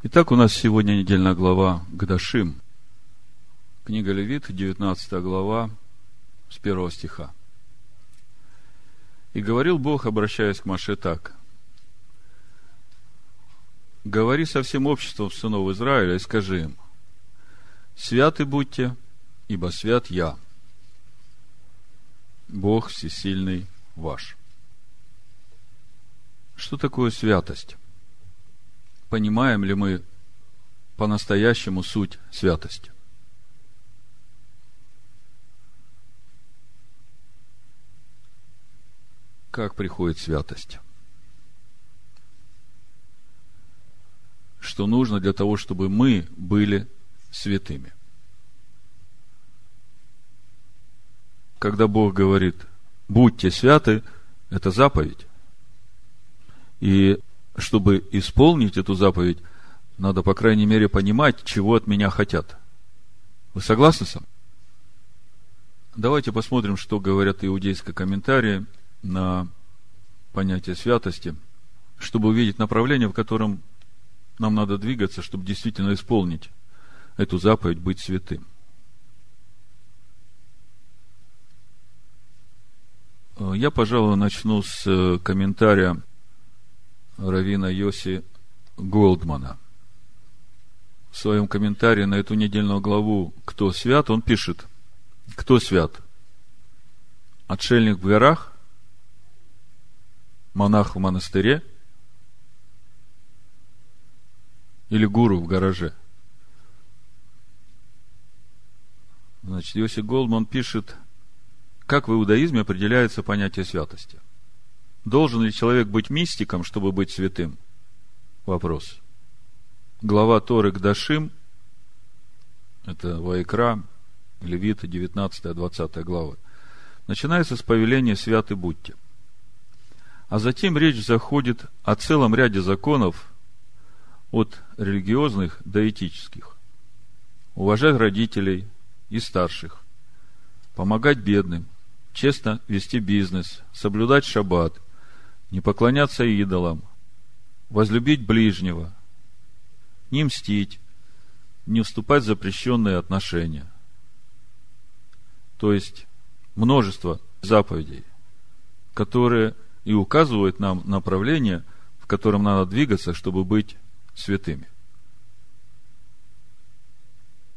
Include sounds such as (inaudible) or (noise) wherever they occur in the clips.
Итак, у нас сегодня недельная глава Гдашим. Книга Левит, 19 глава, с 1 стиха. «И говорил Бог, обращаясь к Маше так. Говори со всем обществом сынов Израиля и скажи им, святы будьте, ибо свят я, Бог всесильный ваш». Что такое святость? Понимаем ли мы по-настоящему суть святости? Как приходит святость? Что нужно для того, чтобы мы были святыми? Когда Бог говорит, будьте святы, это заповедь. И чтобы исполнить эту заповедь, надо, по крайней мере, понимать, чего от меня хотят. Вы согласны со мной? Давайте посмотрим, что говорят иудейские комментарии на понятие святости, чтобы увидеть направление, в котором нам надо двигаться, чтобы действительно исполнить эту заповедь быть святым. Я, пожалуй, начну с комментария Равина Йоси Голдмана. В своем комментарии на эту недельную главу «Кто свят?» он пишет, кто свят? Отшельник в горах, монах в монастыре или гуру в гараже? Значит, Йоси Голдман пишет, как в иудаизме определяется понятие святости. Должен ли человек быть мистиком, чтобы быть святым? Вопрос. Глава Торы Гдашим, это Ваикра, Левита, 19-20 глава, начинается с повеления «Святы будьте». А затем речь заходит о целом ряде законов, от религиозных до этических. Уважать родителей и старших, помогать бедным, честно вести бизнес, соблюдать шаббат – не поклоняться идолам, возлюбить ближнего, не мстить, не вступать в запрещенные отношения. То есть множество заповедей, которые и указывают нам направление, в котором надо двигаться, чтобы быть святыми.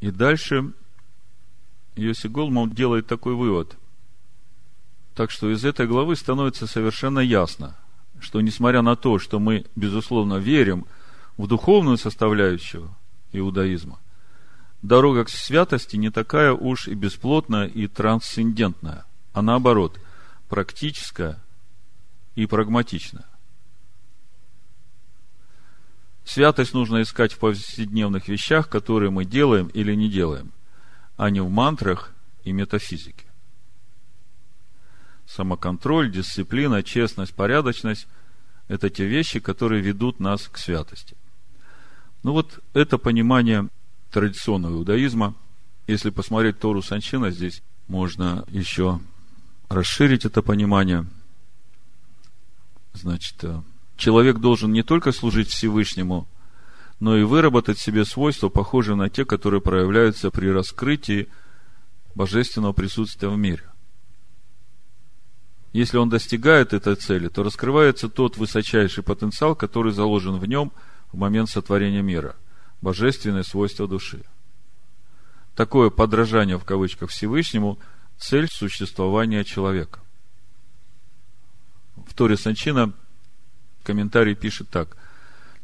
И дальше Йоси Голман делает такой вывод. Так что из этой главы становится совершенно ясно, что несмотря на то, что мы, безусловно, верим в духовную составляющую иудаизма, дорога к святости не такая уж и бесплотная и трансцендентная, а наоборот, практическая и прагматичная. Святость нужно искать в повседневных вещах, которые мы делаем или не делаем, а не в мантрах и метафизике самоконтроль, дисциплина, честность, порядочность – это те вещи, которые ведут нас к святости. Ну вот это понимание традиционного иудаизма. Если посмотреть Тору Санчина, здесь можно еще расширить это понимание. Значит, э, человек должен не только служить Всевышнему, но и выработать себе свойства, похожие на те, которые проявляются при раскрытии божественного присутствия в мире. Если он достигает этой цели, то раскрывается тот высочайший потенциал, который заложен в нем в момент сотворения мира. Божественное свойство души. Такое подражание в кавычках Всевышнему – цель существования человека. В Торе Санчина комментарий пишет так.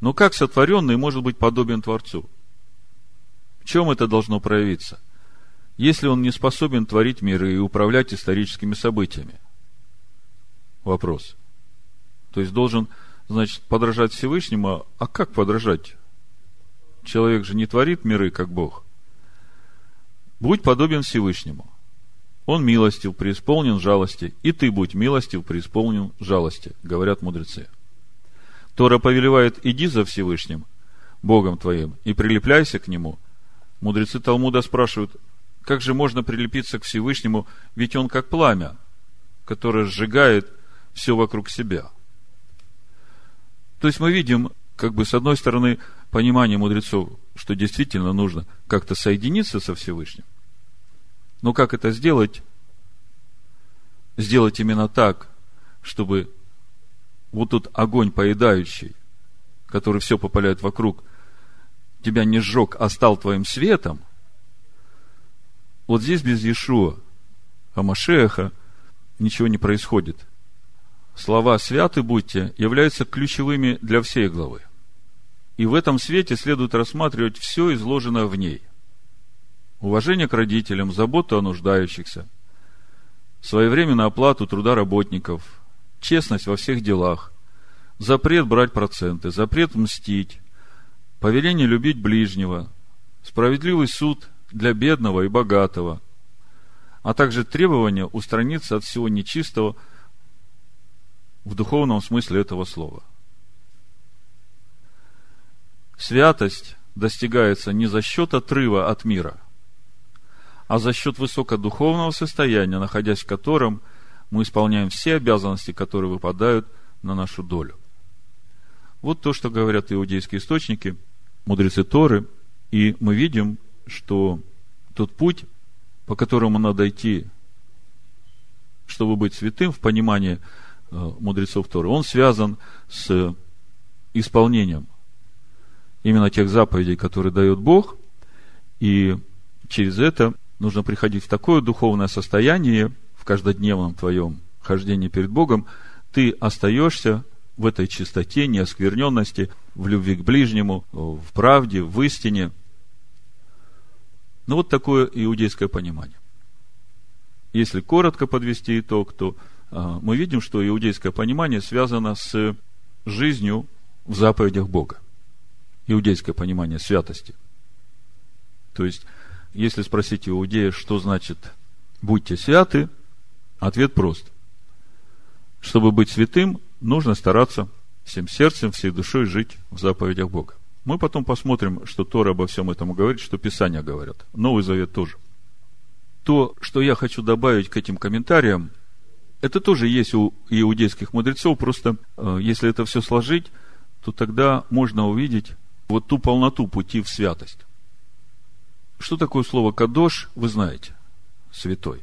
Но как сотворенный может быть подобен Творцу? В чем это должно проявиться? Если он не способен творить миры и управлять историческими событиями – вопрос. То есть должен, значит, подражать Всевышнему, а как подражать? Человек же не творит миры, как Бог. Будь подобен Всевышнему. Он милостив, преисполнен жалости, и ты будь милостив, преисполнен жалости, говорят мудрецы. Тора повелевает, иди за Всевышним, Богом твоим, и прилепляйся к Нему. Мудрецы Талмуда спрашивают, как же можно прилепиться к Всевышнему, ведь Он как пламя, которое сжигает все вокруг себя. То есть мы видим, как бы с одной стороны, понимание мудрецов, что действительно нужно как-то соединиться со Всевышним. Но как это сделать? Сделать именно так, чтобы вот тот огонь поедающий, который все попаляет вокруг, тебя не сжег, а стал твоим светом, вот здесь без Иешуа, Амашеха, ничего не происходит. Слова «святы будьте» являются ключевыми для всей главы. И в этом свете следует рассматривать все изложенное в ней. Уважение к родителям, заботу о нуждающихся, своевременную оплату труда работников, честность во всех делах, запрет брать проценты, запрет мстить, повеление любить ближнего, справедливый суд для бедного и богатого, а также требование устраниться от всего нечистого в духовном смысле этого слова. Святость достигается не за счет отрыва от мира, а за счет высокодуховного состояния, находясь в котором мы исполняем все обязанности, которые выпадают на нашу долю. Вот то, что говорят иудейские источники, мудрецы Торы, и мы видим, что тот путь, по которому надо идти, чтобы быть святым в понимании мудрецов Торы, он связан с исполнением именно тех заповедей, которые дает Бог, и через это нужно приходить в такое духовное состояние в каждодневном твоем хождении перед Богом, ты остаешься в этой чистоте, неоскверненности, в любви к ближнему, в правде, в истине – ну, вот такое иудейское понимание. Если коротко подвести итог, то мы видим, что иудейское понимание связано с жизнью в заповедях Бога. Иудейское понимание святости. То есть, если спросить иудея, что значит «будьте святы», ответ прост. Чтобы быть святым, нужно стараться всем сердцем, всей душой жить в заповедях Бога. Мы потом посмотрим, что Тора обо всем этом говорит, что Писания говорят. Новый Завет тоже. То, что я хочу добавить к этим комментариям, это тоже есть у иудейских мудрецов, просто э, если это все сложить, то тогда можно увидеть вот ту полноту пути в святость. Что такое слово «кадош», вы знаете, святой.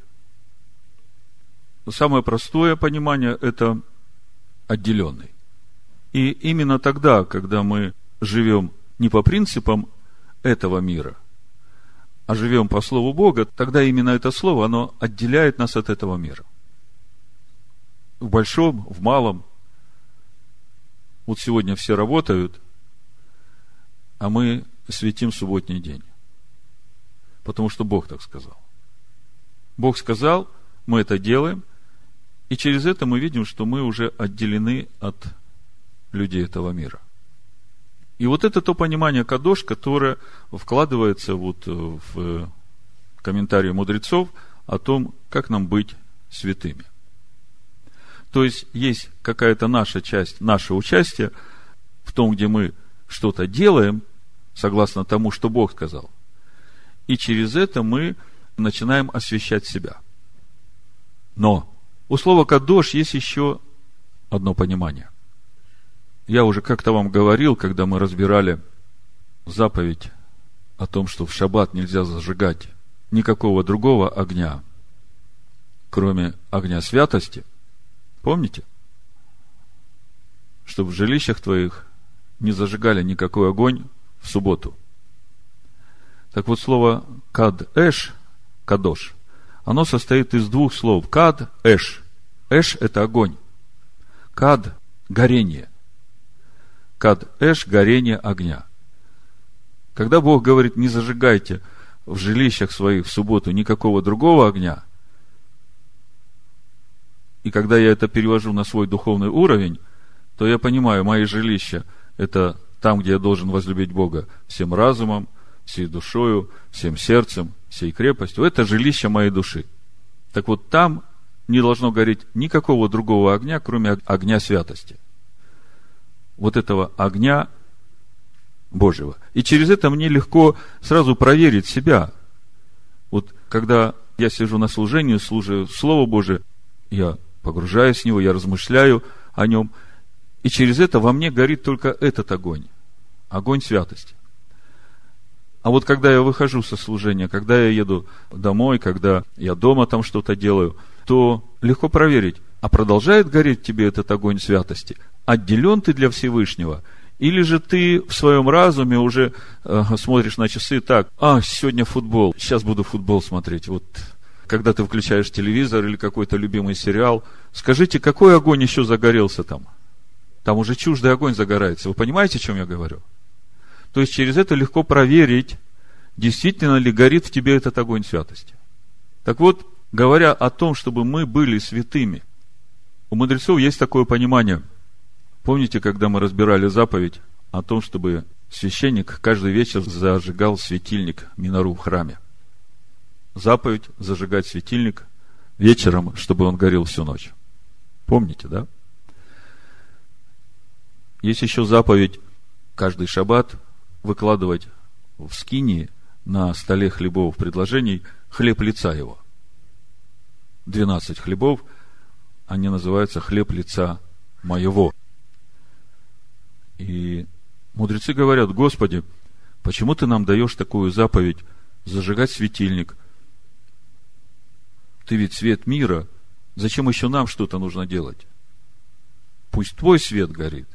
Самое простое понимание – это отделенный. И именно тогда, когда мы живем не по принципам этого мира, а живем по Слову Бога, тогда именно это Слово, оно отделяет нас от этого мира. В большом, в малом. Вот сегодня все работают, а мы светим субботний день. Потому что Бог так сказал. Бог сказал, мы это делаем, и через это мы видим, что мы уже отделены от людей этого мира. И вот это то понимание кадош, которое вкладывается вот э, в комментарии мудрецов о том, как нам быть святыми. То есть есть какая-то наша часть, наше участие в том, где мы что-то делаем, согласно тому, что Бог сказал. И через это мы начинаем освещать себя. Но у слова «кадош» есть еще одно понимание. Я уже как-то вам говорил, когда мы разбирали заповедь о том, что в шаббат нельзя зажигать никакого другого огня, кроме огня святости. Помните? Чтобы в жилищах твоих не зажигали никакой огонь в субботу. Так вот, слово кад-эш, кадош, оно состоит из двух слов. Кад-эш. Эш – это огонь. Кад – горение кад эш, горение огня. Когда Бог говорит, не зажигайте в жилищах своих в субботу никакого другого огня, и когда я это перевожу на свой духовный уровень, то я понимаю, мои жилища – это там, где я должен возлюбить Бога всем разумом, всей душою, всем сердцем, всей крепостью. Это жилище моей души. Так вот, там не должно гореть никакого другого огня, кроме огня святости вот этого огня Божьего. И через это мне легко сразу проверить себя. Вот когда я сижу на служении, служу Слово Божие, я погружаюсь в него, я размышляю о нем, и через это во мне горит только этот огонь. огонь святости. А вот когда я выхожу со служения, когда я еду домой, когда я дома там что-то делаю, то легко проверить, а продолжает гореть тебе этот огонь святости? Отделен ты для Всевышнего? Или же ты в своем разуме уже э, смотришь на часы так, а, сегодня футбол, сейчас буду футбол смотреть. Вот когда ты включаешь телевизор или какой-то любимый сериал, скажите, какой огонь еще загорелся там? Там уже чуждый огонь загорается. Вы понимаете, о чем я говорю? То есть через это легко проверить, действительно ли горит в тебе этот огонь святости. Так вот, говоря о том, чтобы мы были святыми, у мудрецов есть такое понимание. Помните, когда мы разбирали заповедь о том, чтобы священник каждый вечер зажигал светильник Минору в храме? Заповедь зажигать светильник вечером, чтобы он горел всю ночь. Помните, да? Есть еще заповедь каждый шаббат выкладывать в скинии на столе хлебов предложений хлеб лица его. 12 хлебов, они называются хлеб лица моего. И мудрецы говорят, Господи, почему ты нам даешь такую заповедь зажигать светильник? Ты ведь свет мира, зачем еще нам что-то нужно делать? Пусть твой свет горит.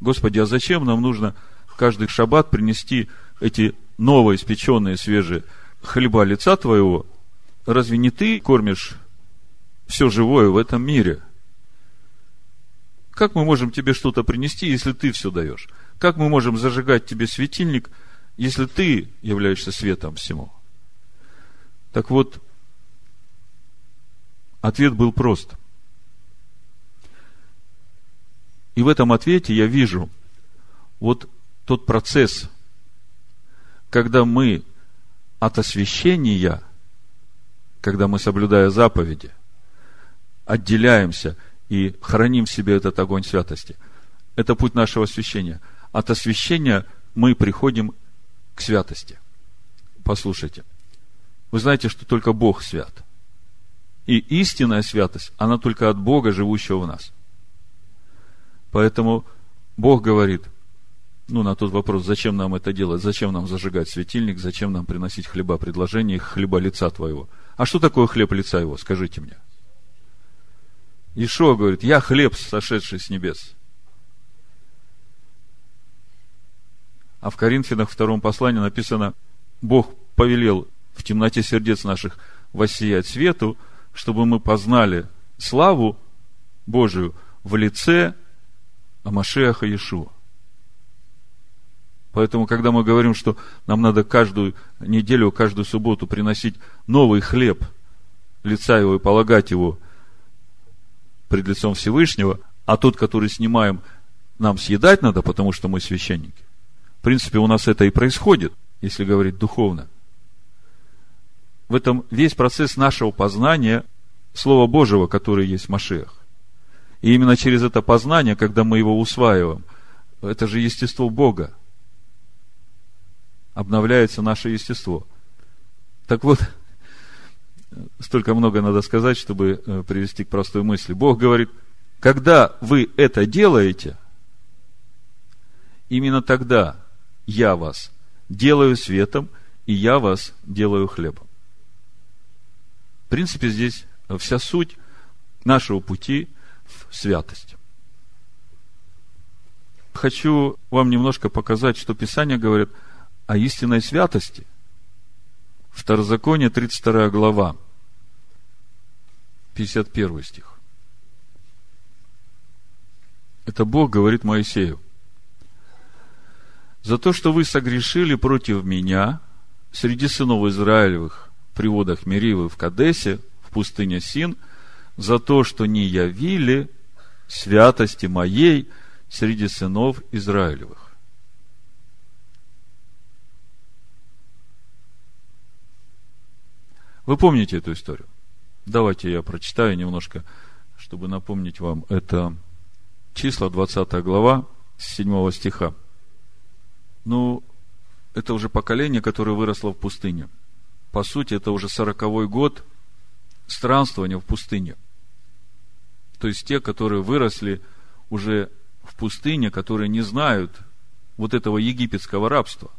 Господи, а зачем нам нужно каждый шаббат принести эти новые, испеченные, свежие хлеба лица Твоего? Разве не Ты кормишь все живое в этом мире? Как мы можем Тебе что-то принести, если Ты все даешь? Как мы можем зажигать Тебе светильник, если Ты являешься светом всему? Так вот, ответ был прост – И в этом ответе я вижу вот тот процесс, когда мы от освящения, когда мы, соблюдая заповеди, отделяемся и храним в себе этот огонь святости. Это путь нашего освящения. От освящения мы приходим к святости. Послушайте. Вы знаете, что только Бог свят. И истинная святость, она только от Бога, живущего в нас – Поэтому Бог говорит, ну, на тот вопрос, зачем нам это делать, зачем нам зажигать светильник, зачем нам приносить хлеба предложения, хлеба лица твоего. А что такое хлеб лица его, скажите мне. Ишуа говорит, я хлеб, сошедший с небес. А в Коринфянах втором послании написано, Бог повелел в темноте сердец наших воссиять свету, чтобы мы познали славу Божию в лице а Машеха Иешуа. Поэтому, когда мы говорим, что нам надо каждую неделю, каждую субботу приносить новый хлеб лица его и полагать его пред лицом Всевышнего, а тот, который снимаем, нам съедать надо, потому что мы священники. В принципе, у нас это и происходит, если говорить духовно. В этом весь процесс нашего познания Слова Божьего, который есть Машех. И именно через это познание, когда мы его усваиваем, это же естество Бога. Обновляется наше естество. Так вот, (laughs) столько много надо сказать, чтобы э, привести к простой мысли. Бог говорит, когда вы это делаете, именно тогда я вас делаю светом, и я вас делаю хлебом. В принципе, здесь вся суть нашего пути в святость. Хочу вам немножко показать, что Писание говорит о истинной святости. Второзаконие, 32 глава, 51 стих. Это Бог говорит Моисею. За то, что вы согрешили против меня среди сынов Израилевых при водах Меривы в Кадесе, в пустыне Син – за то, что не явили святости моей среди сынов Израилевых. Вы помните эту историю? Давайте я прочитаю немножко, чтобы напомнить вам. Это числа, 20 глава, с 7 стиха. Ну, это уже поколение, которое выросло в пустыне. По сути, это уже сороковой год странствования в пустыне – то есть те, которые выросли уже в пустыне, которые не знают вот этого египетского рабства.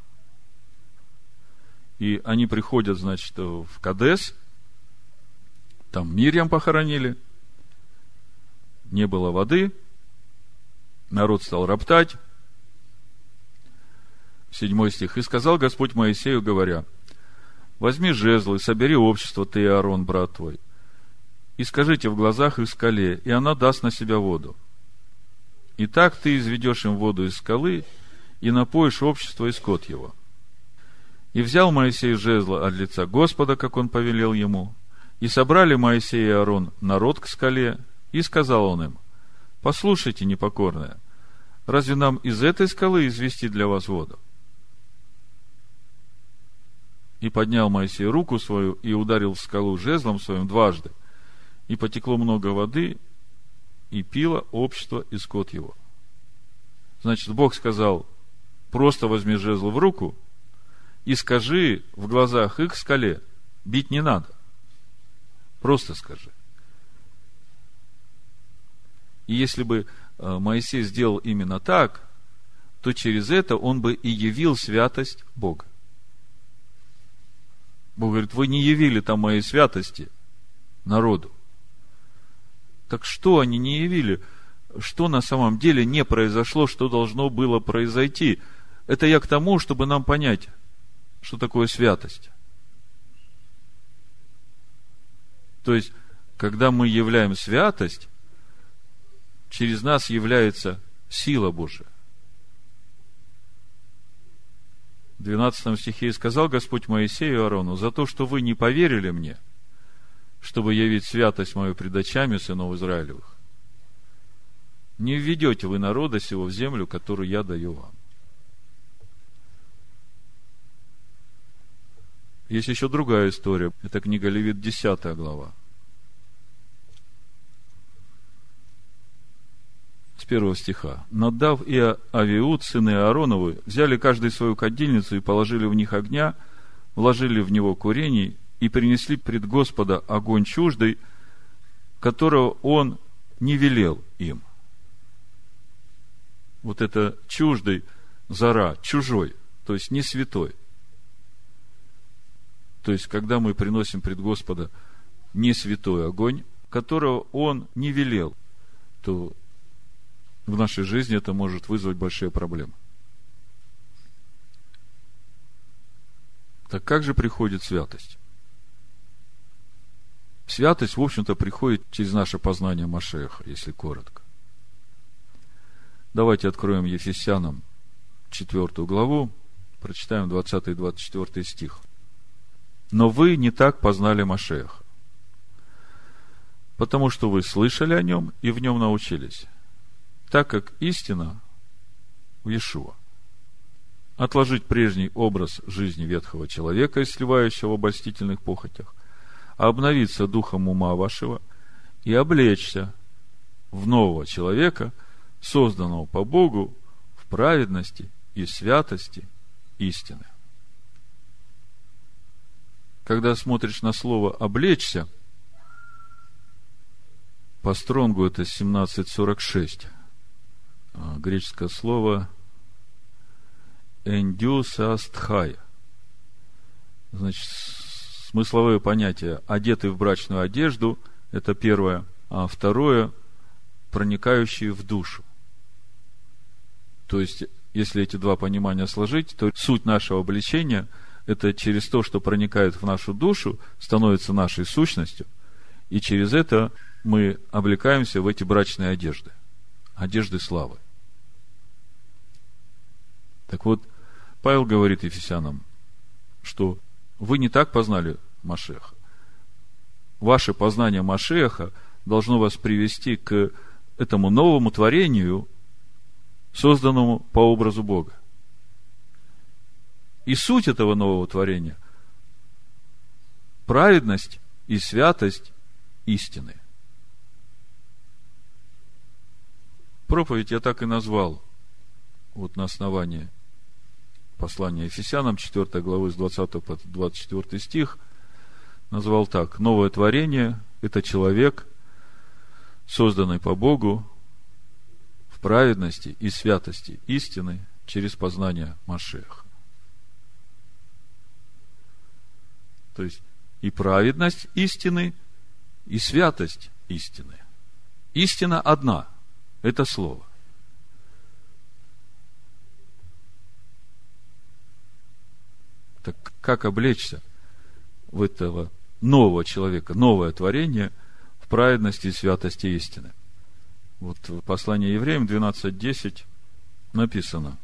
И они приходят, значит, в Кадес, там Мирьям похоронили, не было воды, народ стал роптать. Седьмой стих. «И сказал Господь Моисею, говоря, возьми жезлы, собери общество, ты и Аарон, брат твой, и скажите в глазах их скале, и она даст на себя воду. И так ты изведешь им воду из скалы, и напоишь общество и скот его. И взял Моисей жезла от лица Господа, как он повелел ему, и собрали Моисей и Аарон народ к скале, и сказал он им, послушайте, непокорные, разве нам из этой скалы извести для вас воду? И поднял Моисей руку свою и ударил в скалу жезлом своим дважды, и потекло много воды, и пило общество и скот его. Значит, Бог сказал, просто возьми жезл в руку и скажи в глазах их скале, бить не надо. Просто скажи. И если бы э, Моисей сделал именно так, то через это он бы и явил святость Бога. Бог говорит, вы не явили там моей святости народу. Так что они не явили? Что на самом деле не произошло, что должно было произойти? Это я к тому, чтобы нам понять, что такое святость. То есть, когда мы являем святость, через нас является сила Божия. В 12 стихе и сказал Господь Моисею и Аарону, за то, что вы не поверили мне – чтобы явить святость мою пред очами сынов Израилевых. Не введете вы народа сего в землю, которую я даю вам. Есть еще другая история. Это книга Левит, 10 глава. С первого стиха. «Надав и Авиуд, сыны Аароновы, взяли каждый свою кадильницу и положили в них огня, вложили в него курений и принесли пред Господа огонь чуждый, которого он не велел им. Вот это чуждый зара, чужой, то есть не святой. То есть, когда мы приносим пред Господа не святой огонь, которого он не велел, то в нашей жизни это может вызвать большие проблемы. Так как же приходит святость? Святость, в общем-то, приходит через наше познание Машеха, если коротко. Давайте откроем Ефесянам 4 главу, прочитаем 20 и 24 стих. Но вы не так познали Машеха, потому что вы слышали о нем и в нем научились, так как истина в Иешуа. Отложить прежний образ жизни ветхого человека, сливающего в обольстительных похотях, обновиться духом ума вашего и облечься в нового человека, созданного по Богу в праведности и святости истины. Когда смотришь на слово «облечься», по стронгу это 1746. А, греческое слово «эндюсастхая». Значит, смысловое понятие одетый в брачную одежду, это первое, а второе проникающие в душу. То есть, если эти два понимания сложить, то суть нашего обличения – это через то, что проникает в нашу душу, становится нашей сущностью, и через это мы облекаемся в эти брачные одежды, одежды славы. Так вот, Павел говорит Ефесянам, что вы не так познали Машеха. Ваше познание Машеха должно вас привести к этому новому творению, созданному по образу Бога. И суть этого нового творения – праведность и святость истины. Проповедь я так и назвал, вот на основании – послание Ефесянам, 4 главы с 20 по 24 стих, назвал так. Новое творение – это человек, созданный по Богу в праведности и святости истины через познание Машеха. То есть и праведность истины, и святость истины. Истина одна – это Слово. Так как облечься в этого нового человека, новое творение в праведности и святости истины? Вот в послании евреям 12.10 написано,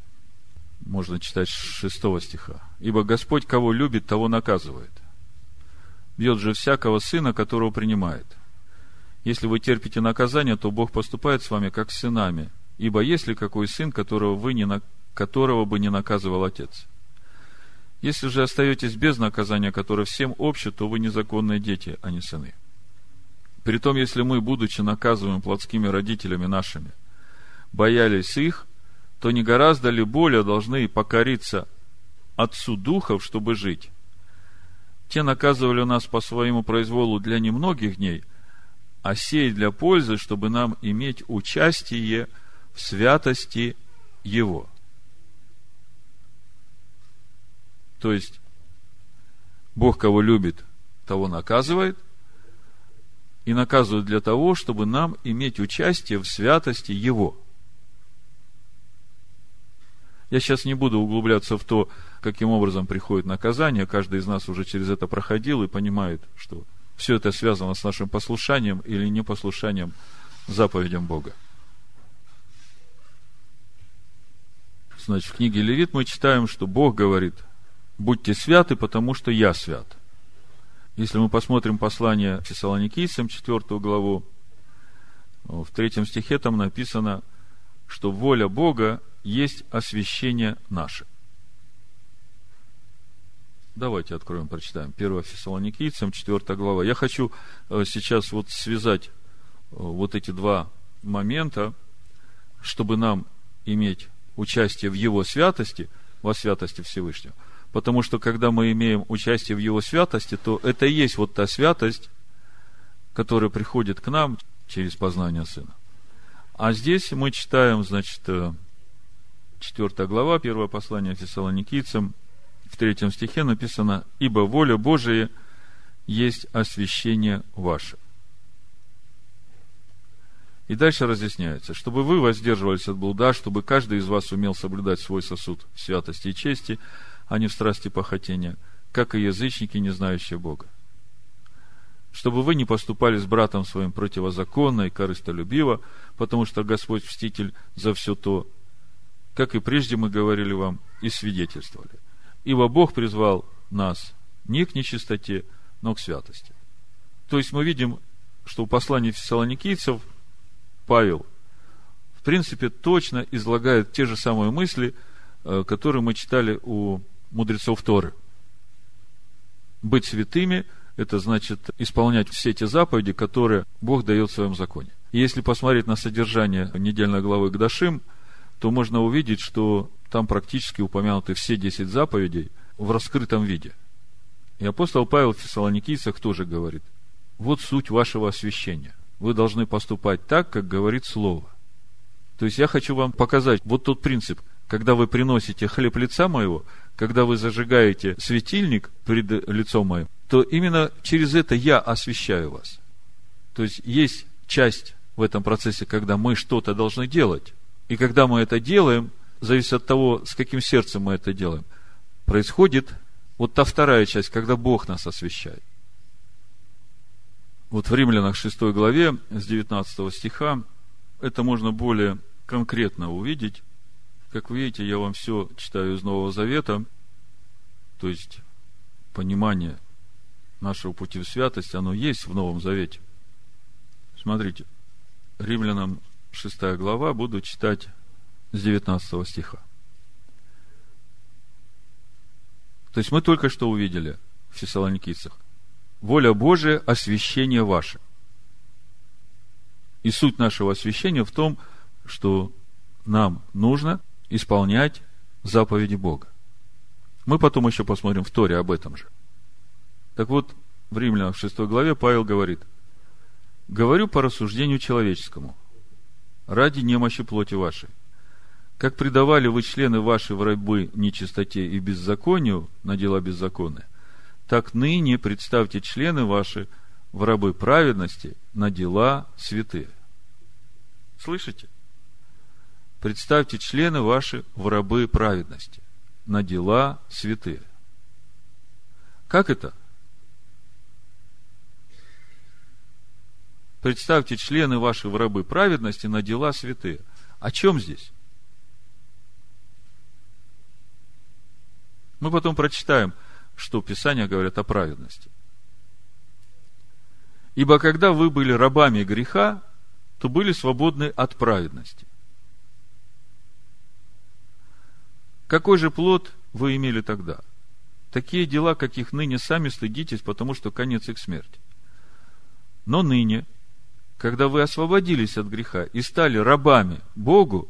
можно читать с 6 стиха. «Ибо Господь, кого любит, того наказывает. Бьет же всякого сына, которого принимает. Если вы терпите наказание, то Бог поступает с вами, как с сынами. Ибо есть ли какой сын, которого, вы не, которого бы не наказывал отец? Если же остаетесь без наказания, которое всем обще, то вы незаконные дети, а не сыны. Притом, если мы, будучи наказываем плотскими родителями нашими, боялись их, то не гораздо ли более должны покориться Отцу Духов, чтобы жить? Те наказывали нас по своему произволу для немногих дней, а сей для пользы, чтобы нам иметь участие в святости Его. То есть, Бог, кого любит, того наказывает, и наказывает для того, чтобы нам иметь участие в святости Его – я сейчас не буду углубляться в то, каким образом приходит наказание. Каждый из нас уже через это проходил и понимает, что все это связано с нашим послушанием или непослушанием заповедям Бога. Значит, в книге Левит мы читаем, что Бог говорит, будьте святы, потому что я свят. Если мы посмотрим послание Фессалоникийцам, 4 главу, в третьем стихе там написано, что воля Бога есть освящение наше. Давайте откроем, прочитаем. 1 Фессалоникийцам, 4 глава. Я хочу э, сейчас вот связать э, вот эти два момента, чтобы нам иметь участие в Его святости, во святости Всевышнего. Потому что, когда мы имеем участие в Его святости, то это и есть вот та святость, которая приходит к нам через познание Сына. А здесь мы читаем, значит, э, 4 глава, первое послание фессалоникийцам, в третьем стихе написано, «Ибо воля Божия есть освящение ваше». И дальше разъясняется, чтобы вы воздерживались от блуда, чтобы каждый из вас умел соблюдать свой сосуд святости и чести, а не в страсти похотения, как и язычники, не знающие Бога. Чтобы вы не поступали с братом своим противозаконно и корыстолюбиво, потому что Господь мститель за все то, как и прежде мы говорили вам и свидетельствовали. Ибо Бог призвал нас не к нечистоте, но к святости. То есть мы видим, что в послании фессалоникийцев Павел, в принципе, точно излагает те же самые мысли, э, которые мы читали у мудрецов Торы. Быть святыми – это значит исполнять все те заповеди, которые Бог дает в своем законе. Если посмотреть на содержание недельной главы Гдашим – то можно увидеть, что там практически упомянуты все десять заповедей в раскрытом виде. И апостол Павел в Фессалоникийцах тоже говорит, вот суть вашего освящения. Вы должны поступать так, как говорит Слово. То есть я хочу вам показать вот тот принцип, когда вы приносите хлеб лица моего, когда вы зажигаете светильник перед лицом моим, то именно через это я освящаю вас. То есть есть часть в этом процессе, когда мы что-то должны делать, и когда мы это делаем, зависит от того, с каким сердцем мы это делаем, происходит вот та вторая часть, когда Бог нас освящает. Вот в Римлянах 6 главе с 19 стиха это можно более конкретно увидеть. Как вы видите, я вам все читаю из Нового Завета, то есть понимание нашего пути в святость, оно есть в Новом Завете. Смотрите, Римлянам 6 глава, буду читать с 19 стиха. То есть мы только что увидели в Фессалоникийцах. Воля Божия – освящение ваше. И суть нашего освящения в том, что нам нужно исполнять заповеди Бога. Мы потом еще посмотрим в Торе об этом же. Так вот, в Римлянах 6 главе Павел говорит, «Говорю по рассуждению человеческому – ради немощи плоти вашей. Как предавали вы члены ваши в рабы нечистоте и беззаконию на дела беззакония, так ныне представьте члены ваши в рабы праведности на дела святые. Слышите? Представьте члены ваши в рабы праведности на дела святые. Как это? Представьте члены ваши в рабы праведности на дела святые. О чем здесь? Мы потом прочитаем, что Писания говорят о праведности. Ибо когда вы были рабами греха, то были свободны от праведности. Какой же плод вы имели тогда? Такие дела, каких ныне сами стыдитесь, потому что конец их смерти. Но ныне, когда вы освободились от греха и стали рабами Богу,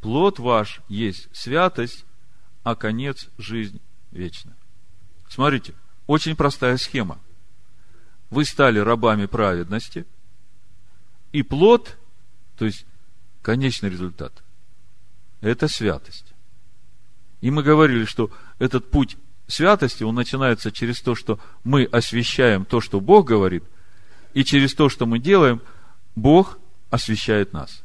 плод ваш есть святость, а конец – жизнь вечная. Смотрите, очень простая схема. Вы стали рабами праведности, и плод, то есть конечный результат, это святость. И мы говорили, что этот путь святости, он начинается через то, что мы освещаем то, что Бог говорит – и через то, что мы делаем, Бог освещает нас.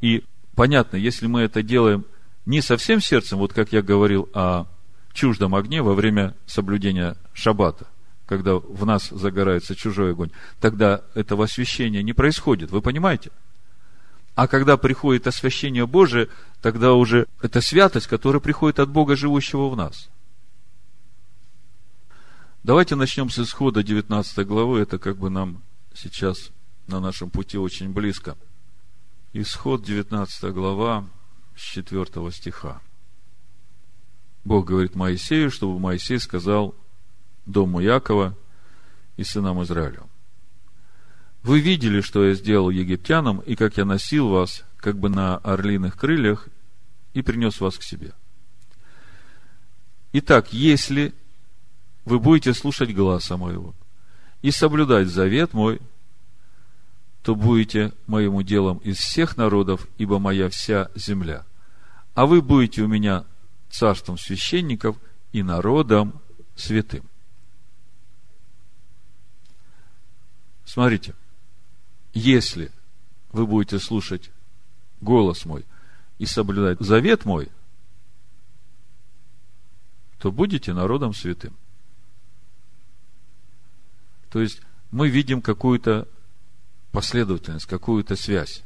И понятно, если мы это делаем не совсем сердцем, вот как я говорил о чуждом огне во время соблюдения шаббата, когда в нас загорается чужой огонь, тогда этого освящения не происходит. Вы понимаете? А когда приходит освящение Божие, тогда уже это святость, которая приходит от Бога, живущего в нас. Давайте начнем с исхода 19 главы. Это как бы нам сейчас на нашем пути очень близко. Исход 19 глава с 4 стиха. Бог говорит Моисею, чтобы Моисей сказал дому Якова и сынам Израилю. Вы видели, что я сделал египтянам, и как я носил вас, как бы на орлиных крыльях, и принес вас к себе. Итак, если вы будете слушать гласа моего и соблюдать завет мой, то будете моему делом из всех народов, ибо моя вся земля. А вы будете у меня царством священников и народом святым. Смотрите, если вы будете слушать голос мой и соблюдать завет мой, то будете народом святым. То есть мы видим какую-то последовательность, какую-то связь.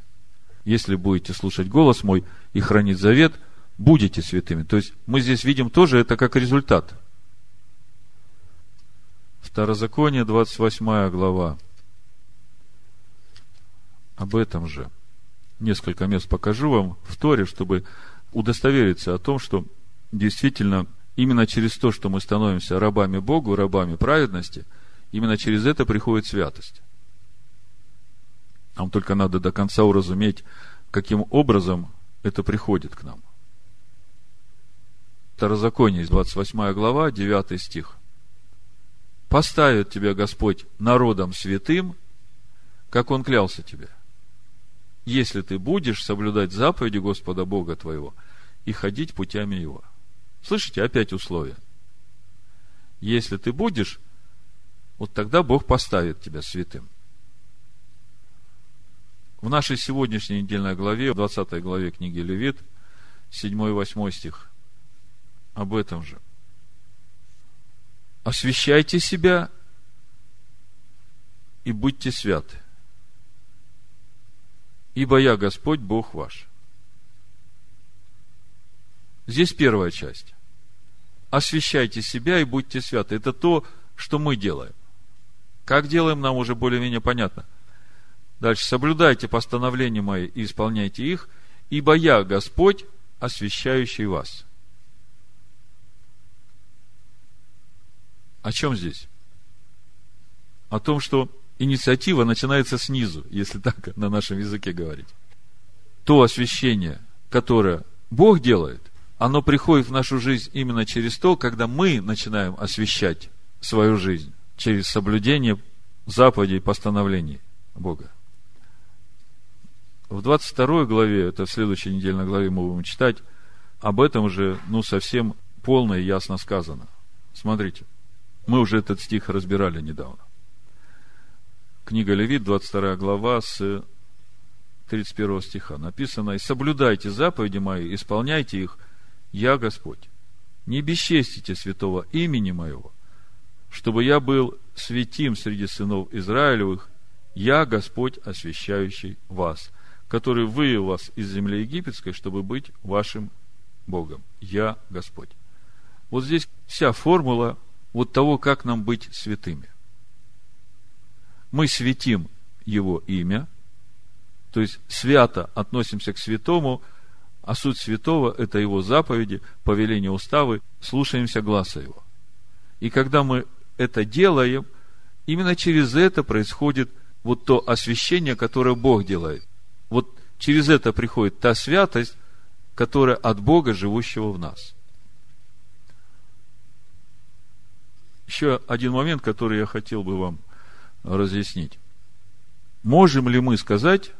Если будете слушать голос мой и хранить завет, будете святыми. То есть мы здесь видим тоже это как результат. Второзаконие, 28 глава. Об этом же. Несколько мест покажу вам в Торе, чтобы удостовериться о том, что действительно именно через то, что мы становимся рабами Богу, рабами праведности – Именно через это приходит святость. Нам только надо до конца уразуметь, каким образом это приходит к нам. Второзаконие, 28 глава, 9 стих. «Поставит тебя Господь народом святым, как Он клялся тебе, если ты будешь соблюдать заповеди Господа Бога твоего и ходить путями Его». Слышите, опять условия. Если ты будешь вот тогда Бог поставит тебя святым. В нашей сегодняшней недельной главе, в 20 главе книги Левит, 7-8 стих, об этом же. Освящайте себя и будьте святы, ибо я Господь Бог ваш. Здесь первая часть. Освящайте себя и будьте святы. Это то, что мы делаем. Как делаем, нам уже более-менее понятно. Дальше. Соблюдайте постановления мои и исполняйте их, ибо я Господь, освящающий вас. О чем здесь? О том, что инициатива начинается снизу, если (laughs) так на нашем языке говорить. То освящение, которое Бог делает, оно приходит в нашу жизнь именно через то, когда мы начинаем освящать свою жизнь через соблюдение заповедей и постановлений Бога. В 22 главе, это в следующей недельной главе мы будем читать, об этом уже, ну, совсем полно и ясно сказано. Смотрите, мы уже этот стих разбирали недавно. Книга Левит, 22 глава, с 31 стиха написано, «И соблюдайте заповеди мои, исполняйте их, я Господь. Не бесчестите святого имени моего, чтобы я был святим среди сынов Израилевых, я Господь, освящающий вас, который вывел вас из земли египетской, чтобы быть вашим Богом. Я Господь. Вот здесь вся формула вот того, как нам быть святыми. Мы светим Его имя, то есть свято относимся к святому, а суть святого – это Его заповеди, повеления, уставы, слушаемся глаза Его. И когда мы это делаем, именно через это происходит вот то освящение, которое Бог делает. Вот через это приходит та святость, которая от Бога, живущего в нас. Еще один момент, который я хотел бы вам разъяснить. Можем ли мы сказать,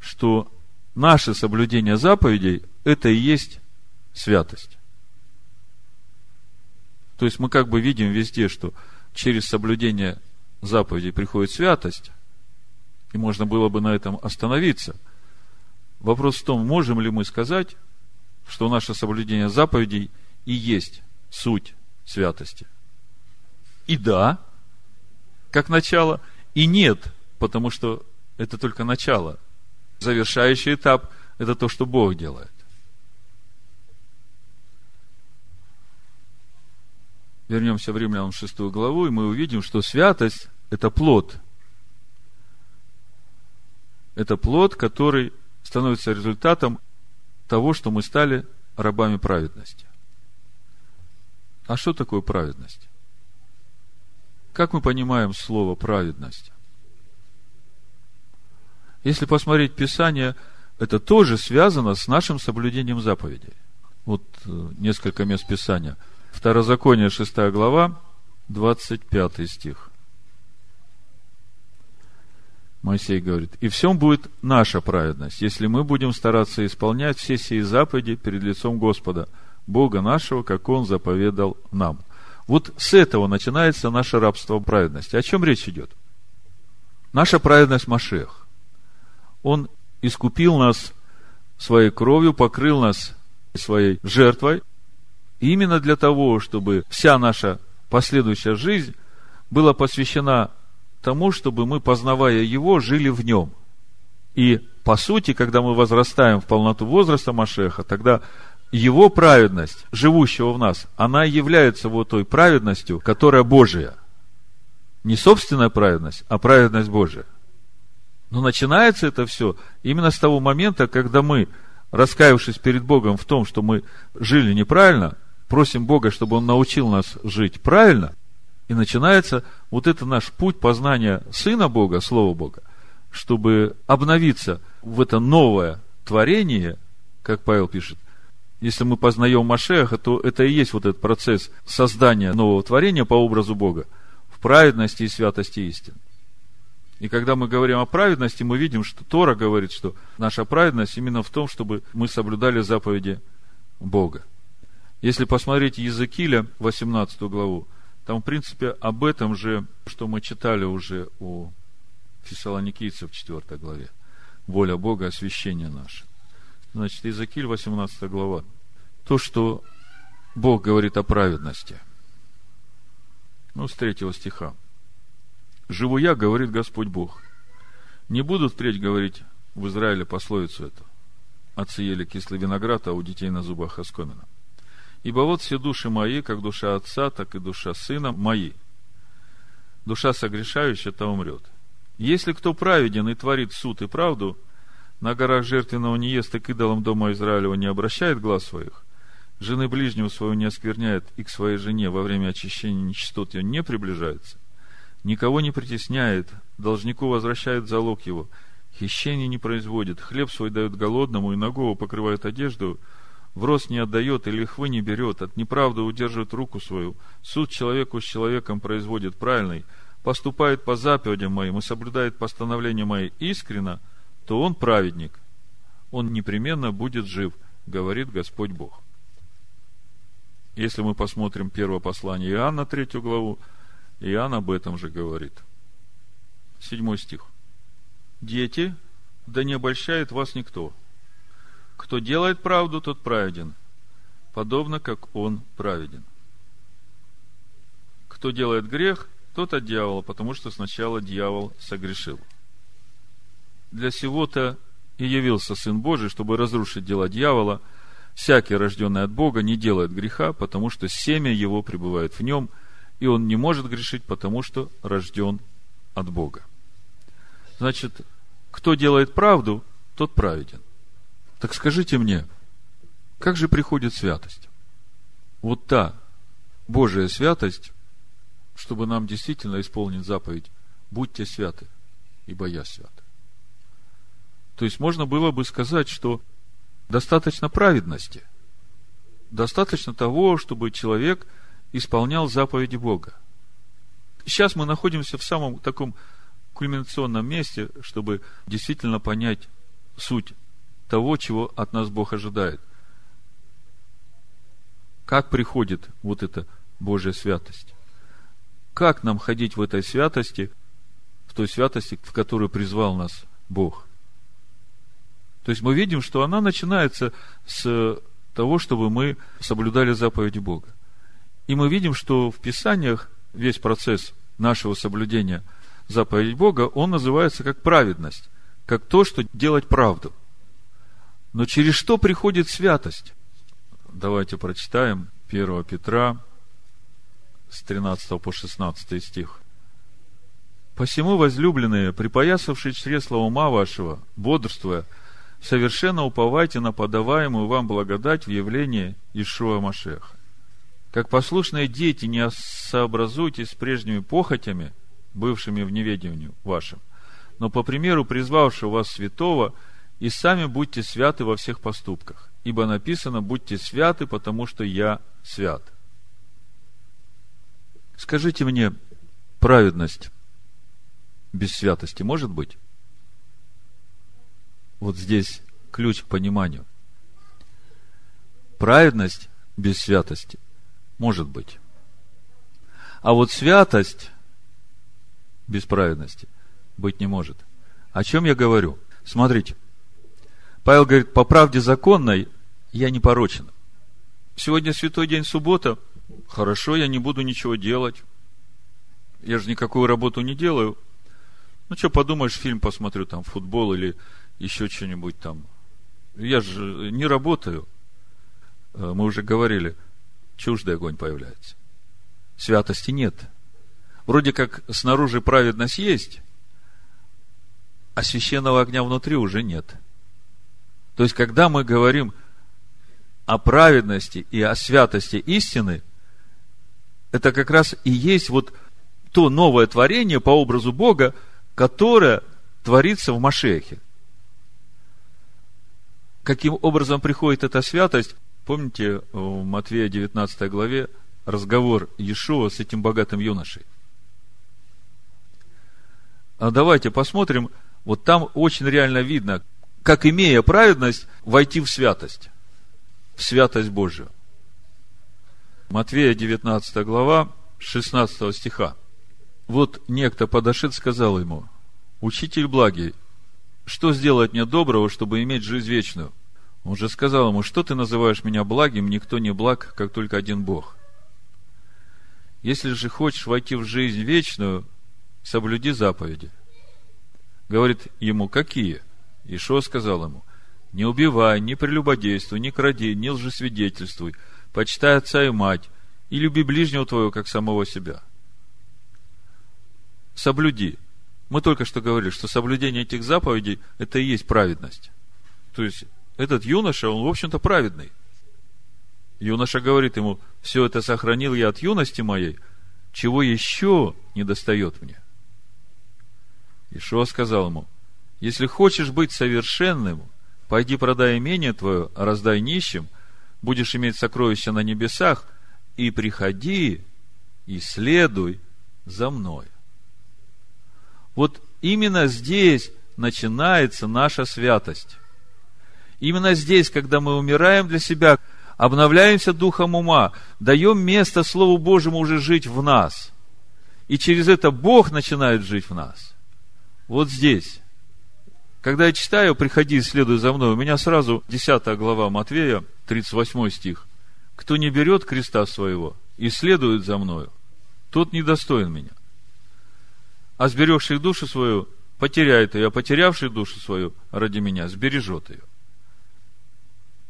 что наше соблюдение заповедей – это и есть святость? То есть мы как бы видим везде, что через соблюдение заповедей приходит святость, и можно было бы на этом остановиться. Вопрос в том, можем ли мы сказать, что наше соблюдение заповедей и есть суть святости. И да, как начало, и нет, потому что это только начало. Завершающий этап – это то, что Бог делает. Вернемся в Римлянам 6 главу, и мы увидим, что святость – это плод. Это плод, который становится результатом того, что мы стали рабами праведности. А что такое праведность? Как мы понимаем слово праведность? Если посмотреть Писание, это тоже связано с нашим соблюдением заповедей. Вот э, несколько мест Писания. Второзаконие, 6 глава, 25 стих. Моисей говорит, и всем будет наша праведность, если мы будем стараться исполнять все сии заповеди перед лицом Господа – Бога нашего, как Он заповедал нам. Вот с этого начинается наше рабство праведности. О чем речь идет? Наша праведность Машех. Он искупил нас своей кровью, покрыл нас своей жертвой. Именно для того, чтобы вся наша последующая жизнь была посвящена тому, чтобы мы, познавая Его, жили в Нем. И, по сути, когда мы возрастаем в полноту возраста Машеха, тогда его праведность, живущего в нас, она является вот той праведностью, которая Божия. Не собственная праведность, а праведность Божия. Но начинается это все именно с того момента, когда мы, раскаявшись перед Богом в том, что мы жили неправильно, просим Бога, чтобы Он научил нас жить правильно, и начинается вот это наш путь познания Сына Бога, Слова Бога, чтобы обновиться в это новое творение, как Павел пишет, если мы познаем Машеха, то это и есть вот этот процесс создания нового творения по образу Бога в праведности и святости истины. И когда мы говорим о праведности, мы видим, что Тора говорит, что наша праведность именно в том, чтобы мы соблюдали заповеди Бога. Если посмотреть Языкиля, 18 главу, там, в принципе, об этом же, что мы читали уже у фессалоникийцев в 4 главе. Воля Бога, освящение наше. Значит, Иезекииль, 18 глава. То, что Бог говорит о праведности. Ну, с третьего стиха. «Живу я, говорит Господь Бог. Не будут впредь говорить в Израиле пословицу эту. Отцы ели кислый виноград, а у детей на зубах оскомина. Ибо вот все души мои, как душа отца, так и душа сына, мои. Душа согрешающая, та умрет. Если кто праведен и творит суд и правду, на горах жертвенного не ест и к идолам дома Израилева не обращает глаз своих, жены ближнего своего не оскверняет и к своей жене во время очищения нечистот ее не приближается, никого не притесняет, должнику возвращает залог его, хищение не производит, хлеб свой дает голодному и ногого покрывает одежду, в рост не отдает и лихвы не берет, от неправды удерживает руку свою, суд человеку с человеком производит правильный, поступает по заповедям моим и соблюдает постановления мои искренно – то он праведник. Он непременно будет жив, говорит Господь Бог. Если мы посмотрим первое послание Иоанна, третью главу, Иоанн об этом же говорит. Седьмой стих. Дети, да не обольщает вас никто. Кто делает правду, тот праведен, подобно как он праведен. Кто делает грех, тот от дьявола, потому что сначала дьявол согрешил. Для сего-то и явился Сын Божий, чтобы разрушить дела дьявола. Всякий, рожденный от Бога, не делает греха, потому что семя его пребывает в нем, и он не может грешить, потому что рожден от Бога. Значит, кто делает правду, тот праведен. Так скажите мне, как же приходит святость? Вот та Божья святость, чтобы нам действительно исполнить заповедь «Будьте святы, ибо я свят». То есть можно было бы сказать, что достаточно праведности, достаточно того, чтобы человек исполнял заповеди Бога. Сейчас мы находимся в самом таком кульминационном месте, чтобы действительно понять суть того, чего от нас Бог ожидает. Как приходит вот эта Божья святость? Как нам ходить в этой святости, в той святости, в которую призвал нас Бог? То есть мы видим, что она начинается с того, чтобы мы соблюдали заповеди Бога. И мы видим, что в Писаниях весь процесс нашего соблюдения заповедей Бога, он называется как праведность, как то, что делать правду. Но через что приходит святость? Давайте прочитаем 1 Петра с 13 по 16 стих. «Посему, возлюбленные, припоясавшие чресла ума вашего, бодрствуя, совершенно уповайте на подаваемую вам благодать в явлении Ишуа Машеха. Как послушные дети, не сообразуйтесь с прежними похотями, бывшими в неведении вашем, но по примеру призвавшего вас святого, и сами будьте святы во всех поступках, ибо написано, будьте святы, потому что я свят. Скажите мне, праведность без святости может быть? Вот здесь ключ к пониманию. Праведность без святости может быть. А вот святость без праведности быть не может. О чем я говорю? Смотрите. Павел говорит, по правде законной я не порочен. Сегодня святой день суббота. Хорошо, я не буду ничего делать. Я же никакую работу не делаю. Ну, что, подумаешь, фильм посмотрю, там, футбол или еще что-нибудь там. Я же не работаю. Э, мы уже говорили, чуждый огонь появляется. Святости нет. Вроде как снаружи праведность есть, а священного огня внутри уже нет. То есть, когда мы говорим о праведности и о святости истины, это как раз и есть вот то новое творение по образу Бога, которое творится в Машехе каким образом приходит эта святость, помните, в Матвея 19 главе разговор Иешуа с этим богатым юношей. А давайте посмотрим, вот там очень реально видно, как имея праведность, войти в святость, в святость Божию. Матвея 19 глава, 16 стиха. Вот некто подошед сказал ему, учитель благий, что сделать мне доброго, чтобы иметь жизнь вечную? Он же сказал ему, что ты называешь меня благим, никто не благ, как только один Бог. Если же хочешь войти в жизнь вечную, соблюди заповеди. Говорит ему, какие? Ишо сказал ему, не убивай, не прелюбодействуй, не кради, не лжесвидетельствуй, почитай отца и мать, и люби ближнего твоего, как самого себя. Соблюди. Мы только что говорили, что соблюдение этих заповедей – это и есть праведность. То есть, этот юноша, он, в общем-то, праведный. Юноша говорит ему, все это сохранил я от юности моей, чего еще не достает мне? Ишуа сказал ему, если хочешь быть совершенным, пойди продай имение твое, раздай нищим, будешь иметь сокровища на небесах, и приходи и следуй за мной. Вот именно здесь начинается наша святость. Именно здесь, когда мы умираем для себя, обновляемся духом ума, даем место Слову Божьему уже жить в нас. И через это Бог начинает жить в нас. Вот здесь. Когда я читаю, приходи и следуй за мной, у меня сразу 10 глава Матвея, 38 стих. Кто не берет креста своего и следует за мною, тот недостоин меня. А сберегший душу свою потеряет ее, а потерявший душу свою ради меня сбережет ее.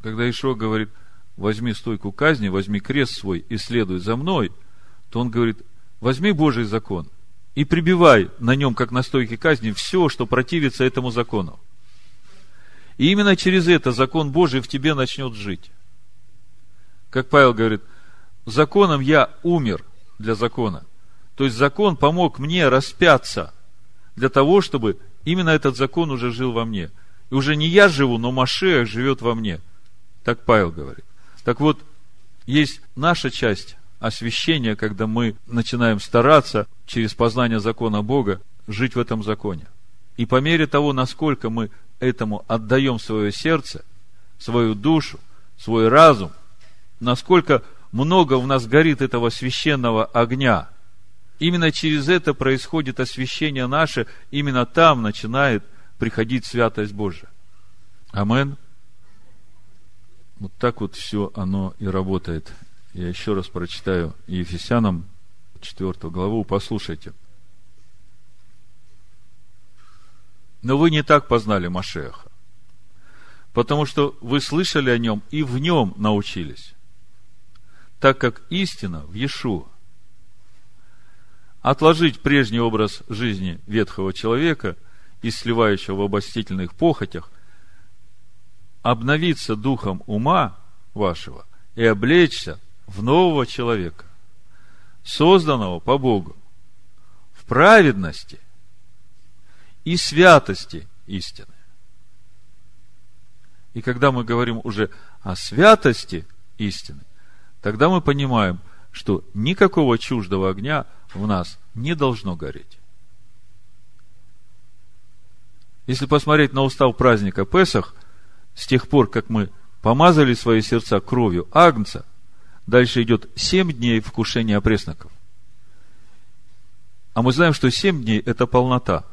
Когда Ишо говорит, возьми стойку казни, возьми крест свой и следуй за мной, то он говорит, возьми Божий закон и прибивай на нем, как на стойке казни, все, что противится этому закону. И именно через это закон Божий в тебе начнет жить. Как Павел говорит, законом я умер для закона. То есть закон помог мне распяться для того, чтобы именно этот закон уже жил во мне. И уже не я живу, но Машех живет во мне. Так Павел говорит. Так вот, есть наша часть освящения, когда мы начинаем стараться через познание закона Бога жить в этом законе. И по мере того, насколько мы этому отдаем свое сердце, свою душу, свой разум, насколько много в нас горит этого священного огня, именно через это происходит освящение наше, именно там начинает приходить святость Божия. Амен. Вот так вот все оно и работает. Я еще раз прочитаю Ефесянам 4 главу, послушайте. Но вы не так познали Машеха, потому что вы слышали о нем и в нем научились, так как истина в Иешуа. Отложить прежний образ жизни ветхого человека и сливающего в обостительных похотях, обновиться духом ума вашего и облечься в нового человека, созданного по Богу, в праведности и святости истины. И когда мы говорим уже о святости истины, тогда мы понимаем, что никакого чуждого огня в нас не должно гореть. Если посмотреть на устав праздника Песах, с тех пор, как мы помазали свои сердца кровью Агнца, дальше идет семь дней вкушения пресноков. А мы знаем, что семь дней – это полнота.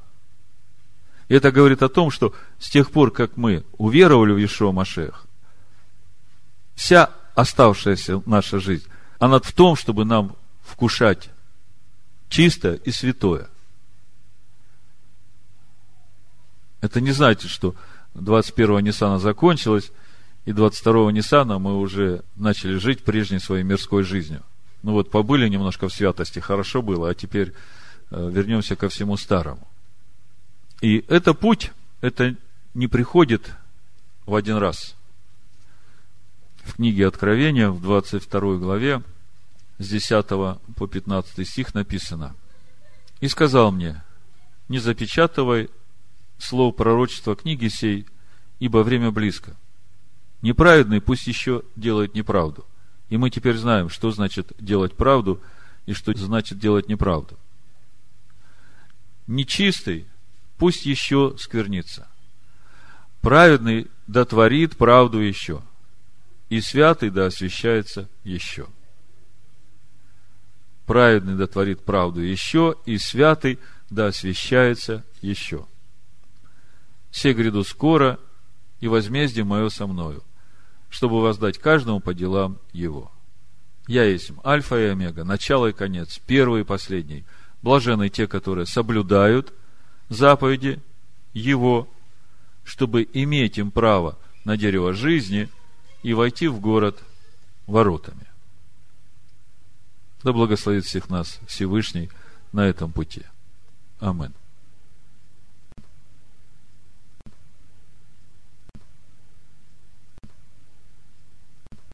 И это говорит о том, что с тех пор, как мы уверовали в Ишуа Машех, вся оставшаяся наша жизнь, она в том, чтобы нам вкушать чистое и святое. Это не значит, что 21-го Ниссана закончилось, и 22-го Ниссана мы уже начали жить прежней своей мирской жизнью. Ну вот, побыли немножко в святости, хорошо было, а теперь э, вернемся ко всему старому. И это путь, это не приходит в один раз. В книге Откровения, в 22 главе, с 10 по 15 стих написано. «И сказал мне, не запечатывай слово пророчества книги сей, ибо время близко. Неправедный пусть еще делает неправду. И мы теперь знаем, что значит делать правду и что значит делать неправду. Нечистый пусть еще сквернится. Праведный дотворит правду еще. И святый да освящается еще. Праведный дотворит правду еще, и святый да освящается еще. Все гряду скоро, и возмездие мое со мною, чтобы воздать каждому по делам его. Я есть Альфа и Омега, начало и конец, первый и последний. Блажены те, которые соблюдают заповеди Его, чтобы иметь им право на дерево жизни и войти в город воротами. Да благословит всех нас Всевышний на этом пути. Аминь.